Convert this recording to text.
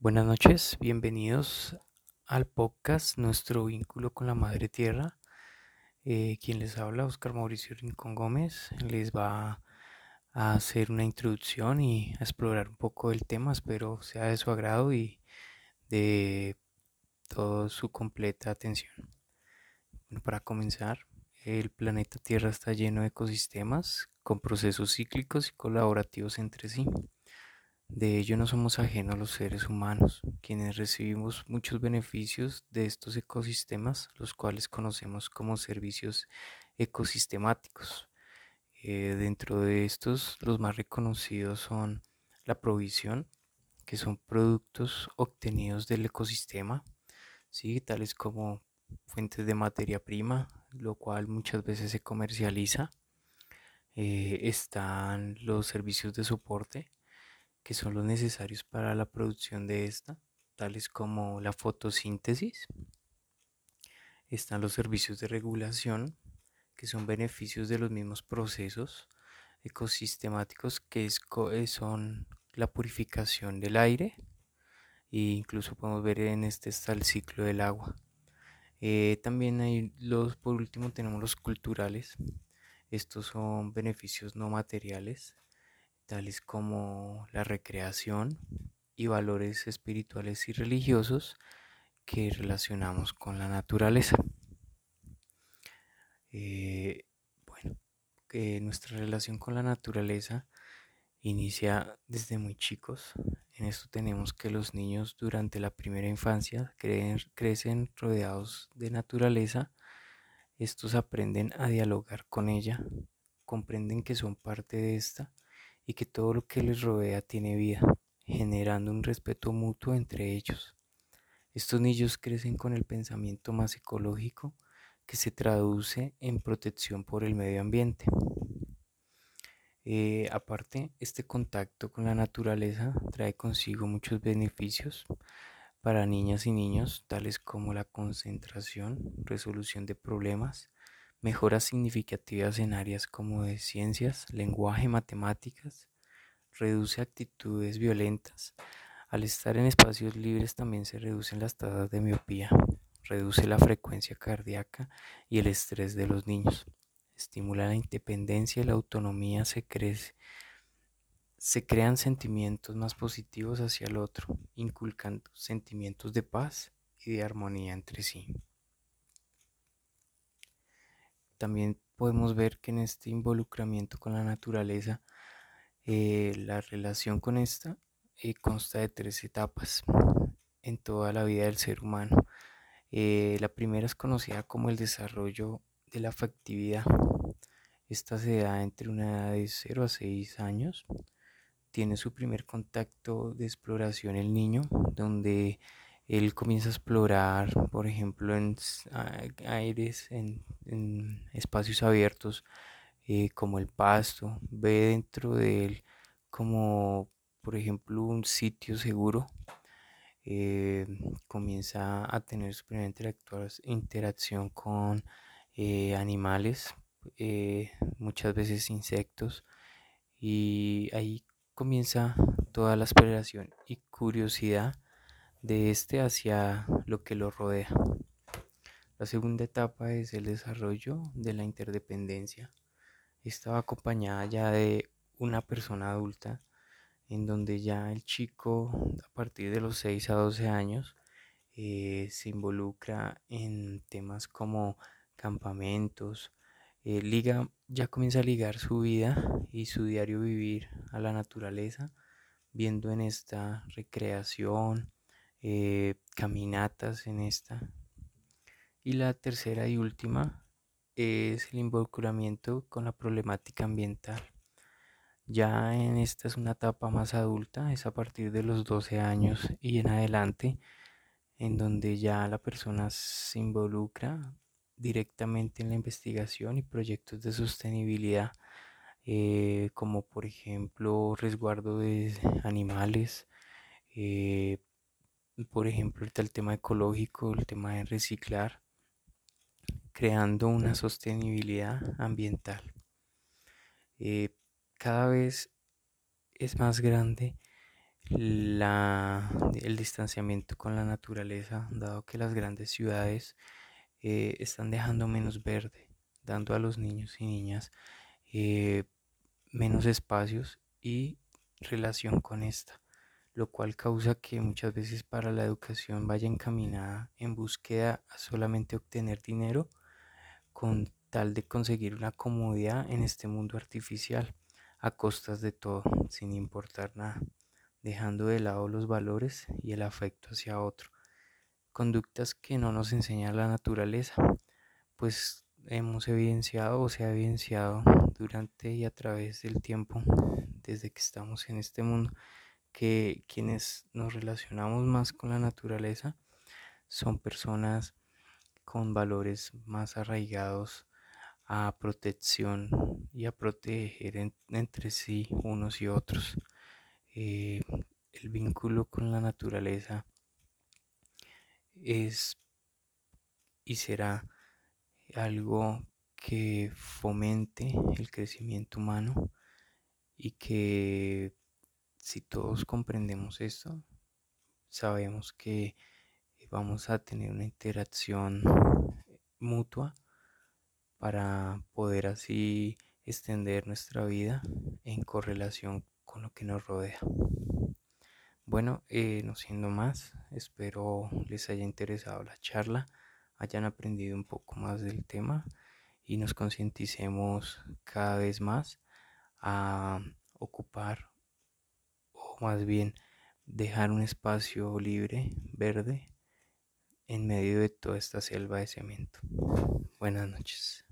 Buenas noches, bienvenidos al podcast Nuestro vínculo con la Madre Tierra. Eh, quien les habla, Oscar Mauricio Rincón Gómez, les va a hacer una introducción y a explorar un poco el tema. Espero sea de su agrado y de toda su completa atención. para comenzar, el planeta Tierra está lleno de ecosistemas con procesos cíclicos y colaborativos entre sí. De ello no somos ajenos los seres humanos, quienes recibimos muchos beneficios de estos ecosistemas, los cuales conocemos como servicios ecosistemáticos. Eh, dentro de estos, los más reconocidos son la provisión, que son productos obtenidos del ecosistema, ¿sí? tales como fuentes de materia prima, lo cual muchas veces se comercializa. Eh, están los servicios de soporte, que son los necesarios para la producción de esta, tales como la fotosíntesis. Están los servicios de regulación, que son beneficios de los mismos procesos ecosistemáticos que eh, son la purificación del aire e incluso podemos ver en este está el ciclo del agua. Eh, también hay los, por último tenemos los culturales. Estos son beneficios no materiales tales como la recreación y valores espirituales y religiosos que relacionamos con la naturaleza. Eh, bueno, que nuestra relación con la naturaleza inicia desde muy chicos. En esto tenemos que los niños durante la primera infancia crecen rodeados de naturaleza. Estos aprenden a dialogar con ella, comprenden que son parte de esta y que todo lo que les rodea tiene vida, generando un respeto mutuo entre ellos. Estos niños crecen con el pensamiento más ecológico que se traduce en protección por el medio ambiente. Eh, aparte, este contacto con la naturaleza trae consigo muchos beneficios para niñas y niños, tales como la concentración, resolución de problemas, mejoras significativas en áreas como de ciencias, lenguaje, matemáticas, reduce actitudes violentas. Al estar en espacios libres también se reducen las tasas de miopía, reduce la frecuencia cardíaca y el estrés de los niños, estimula la independencia y la autonomía, se crece. Se crean sentimientos más positivos hacia el otro, inculcando sentimientos de paz y de armonía entre sí. También podemos ver que en este involucramiento con la naturaleza, eh, la relación con esta eh, consta de tres etapas en toda la vida del ser humano. Eh, la primera es conocida como el desarrollo de la afectividad. Esta se da entre una edad de 0 a 6 años. Tiene su primer contacto de exploración el niño, donde él comienza a explorar, por ejemplo, en aires, en, espacios abiertos eh, como el pasto, ve dentro de él como, por ejemplo, un sitio seguro, eh, comienza a tener su primera interacción con eh, animales, muchas veces insectos, y ahí comienza toda la exploración y curiosidad de este hacia lo que lo rodea. La segunda etapa es el desarrollo de la interdependencia. Esta va acompañada ya de una persona adulta en donde ya el chico a partir de los 6 a 12 años eh, se involucra en temas como campamentos, eh, liga, ya comienza a ligar su vida y su diario vivir a la naturaleza, viendo en esta recreación, eh, caminatas en esta. Y la tercera y última es el involucramiento con la problemática ambiental. Ya en esta es una etapa más adulta, es a partir de los 12 años y en adelante, en donde ya la persona se involucra directamente en la investigación y proyectos de sostenibilidad, eh, como por ejemplo resguardo de animales, eh, por ejemplo, el tema ecológico, el tema de reciclar, creando una sostenibilidad ambiental. Eh, cada vez es más grande el distanciamiento con la naturaleza, dado que las grandes ciudades eh, están dejando menos verde, dando a los niños y niñas eh, menos espacios y relación con esta, lo cual causa que muchas veces para la educación vaya encaminada en búsqueda a solamente obtener dinero con tal de conseguir una comodidad en este mundo artificial a costas de todo, sin importar nada, dejando de lado los valores y el afecto hacia otro. Conductas que no nos enseña la naturaleza, pues hemos evidenciado o se ha evidenciado durante y a través del tiempo, desde que estamos en este mundo, que quienes nos relacionamos más con la naturaleza son personas con valores más arraigados a protección y a proteger entre sí unos y otros. Eh, el vínculo con la naturaleza es y será algo que fomente el crecimiento humano y que si todos comprendemos esto, sabemos que vamos a tener una interacción mutua para poder así extender nuestra vida en correlación con lo que nos rodea. Bueno, eh, no siendo más, espero les haya interesado la charla, hayan aprendido un poco más del tema y nos concienticemos cada vez más a más bien dejar un espacio libre, verde, en medio de toda esta selva de cemento. Buenas noches.